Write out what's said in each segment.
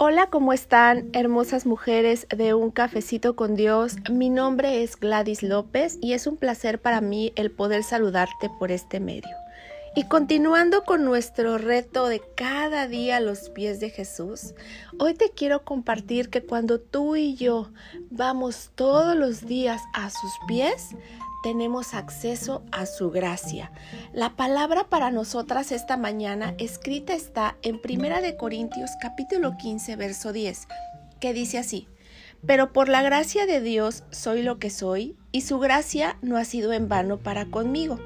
Hola, ¿cómo están, hermosas mujeres de Un Cafecito con Dios? Mi nombre es Gladys López y es un placer para mí el poder saludarte por este medio. Y continuando con nuestro reto de cada día a los pies de Jesús, hoy te quiero compartir que cuando tú y yo vamos todos los días a sus pies, tenemos acceso a su gracia. La palabra para nosotras esta mañana escrita está en Primera de Corintios capítulo 15 verso 10, que dice así: Pero por la gracia de Dios soy lo que soy y su gracia no ha sido en vano para conmigo.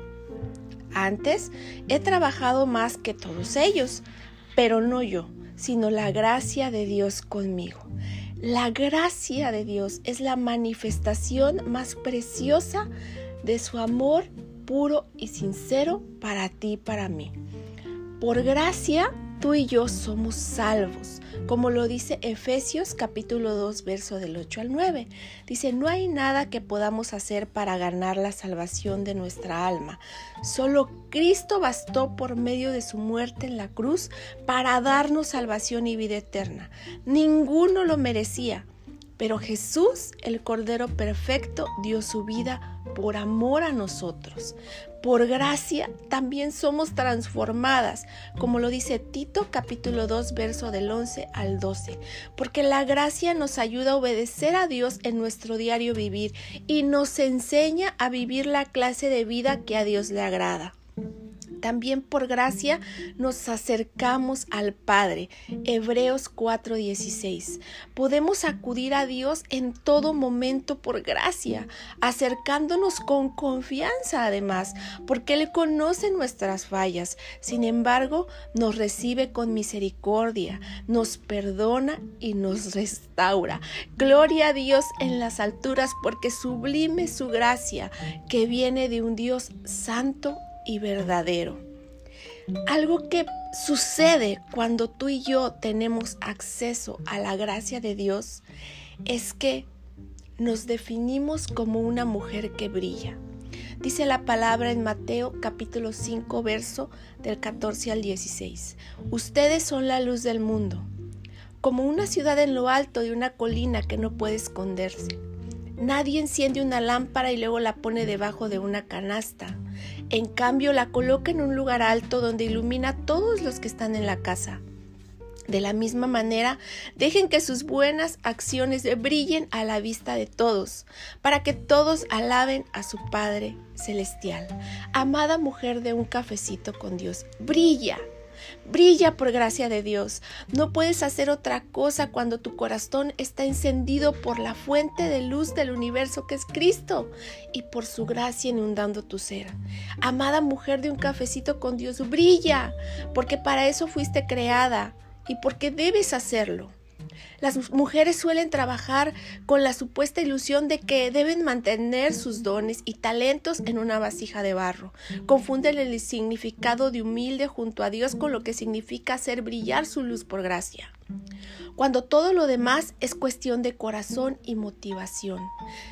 Antes he trabajado más que todos ellos, pero no yo, sino la gracia de Dios conmigo. La gracia de Dios es la manifestación más preciosa de su amor puro y sincero para ti y para mí. Por gracia, tú y yo somos salvos, como lo dice Efesios capítulo 2, verso del 8 al 9. Dice, no hay nada que podamos hacer para ganar la salvación de nuestra alma. Solo Cristo bastó por medio de su muerte en la cruz para darnos salvación y vida eterna. Ninguno lo merecía pero Jesús, el Cordero Perfecto, dio su vida por amor a nosotros. Por gracia también somos transformadas, como lo dice Tito capítulo 2, verso del 11 al 12, porque la gracia nos ayuda a obedecer a Dios en nuestro diario vivir y nos enseña a vivir la clase de vida que a Dios le agrada. También por gracia nos acercamos al Padre. Hebreos 4:16. Podemos acudir a Dios en todo momento por gracia, acercándonos con confianza además, porque Él conoce nuestras fallas. Sin embargo, nos recibe con misericordia, nos perdona y nos restaura. Gloria a Dios en las alturas, porque sublime su gracia, que viene de un Dios santo y verdadero. Algo que sucede cuando tú y yo tenemos acceso a la gracia de Dios es que nos definimos como una mujer que brilla. Dice la palabra en Mateo capítulo 5 verso del 14 al 16. Ustedes son la luz del mundo, como una ciudad en lo alto de una colina que no puede esconderse. Nadie enciende una lámpara y luego la pone debajo de una canasta en cambio, la coloca en un lugar alto donde ilumina a todos los que están en la casa. De la misma manera, dejen que sus buenas acciones brillen a la vista de todos, para que todos alaben a su Padre Celestial. Amada mujer de un cafecito con Dios, brilla, Brilla por gracia de Dios. No puedes hacer otra cosa cuando tu corazón está encendido por la fuente de luz del universo que es Cristo y por su gracia inundando tu ser. Amada mujer de un cafecito con Dios, brilla, porque para eso fuiste creada y porque debes hacerlo. Las mujeres suelen trabajar con la supuesta ilusión de que deben mantener sus dones y talentos en una vasija de barro. Confunden el significado de humilde junto a Dios con lo que significa hacer brillar su luz por gracia. Cuando todo lo demás es cuestión de corazón y motivación.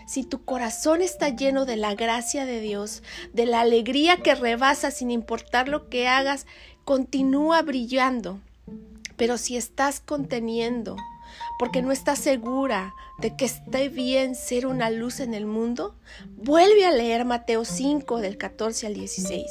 Si tu corazón está lleno de la gracia de Dios, de la alegría que rebasa sin importar lo que hagas, continúa brillando. Pero si estás conteniendo porque no estás segura de que esté bien ser una luz en el mundo, vuelve a leer Mateo 5 del 14 al 16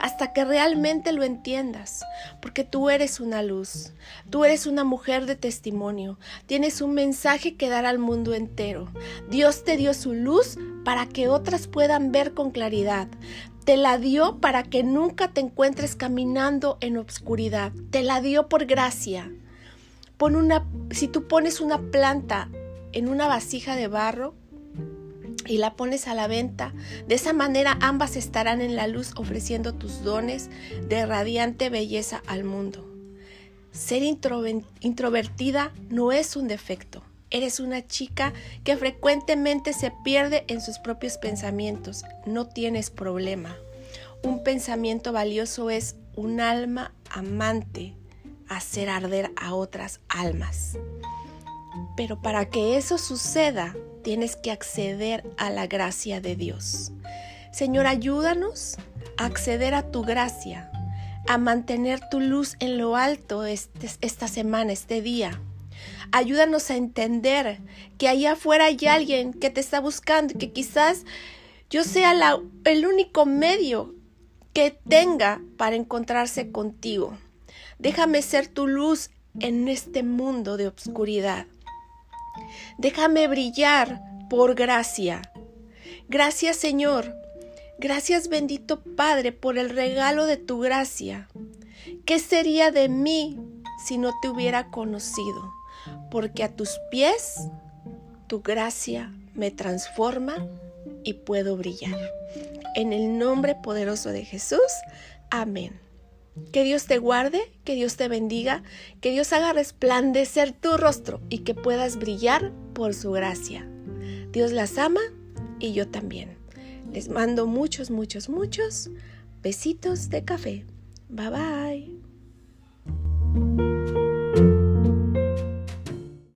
hasta que realmente lo entiendas, porque tú eres una luz, tú eres una mujer de testimonio, tienes un mensaje que dar al mundo entero. Dios te dio su luz para que otras puedan ver con claridad. Te la dio para que nunca te encuentres caminando en obscuridad. Te la dio por gracia una, si tú pones una planta en una vasija de barro y la pones a la venta, de esa manera ambas estarán en la luz ofreciendo tus dones de radiante belleza al mundo. Ser introvertida no es un defecto. Eres una chica que frecuentemente se pierde en sus propios pensamientos. No tienes problema. Un pensamiento valioso es un alma amante, hacer arder a otras almas. Pero para que eso suceda, tienes que acceder a la gracia de Dios. Señor, ayúdanos a acceder a tu gracia, a mantener tu luz en lo alto este, esta semana, este día. Ayúdanos a entender que allá afuera hay alguien que te está buscando y que quizás yo sea el único medio que tenga para encontrarse contigo. Déjame ser tu luz en este mundo de obscuridad. Déjame brillar por gracia. Gracias Señor. Gracias bendito Padre por el regalo de tu gracia. ¿Qué sería de mí si no te hubiera conocido? Porque a tus pies tu gracia me transforma y puedo brillar. En el nombre poderoso de Jesús. Amén. Que Dios te guarde, que Dios te bendiga, que Dios haga resplandecer tu rostro y que puedas brillar por su gracia. Dios las ama y yo también. Les mando muchos, muchos, muchos besitos de café. Bye bye.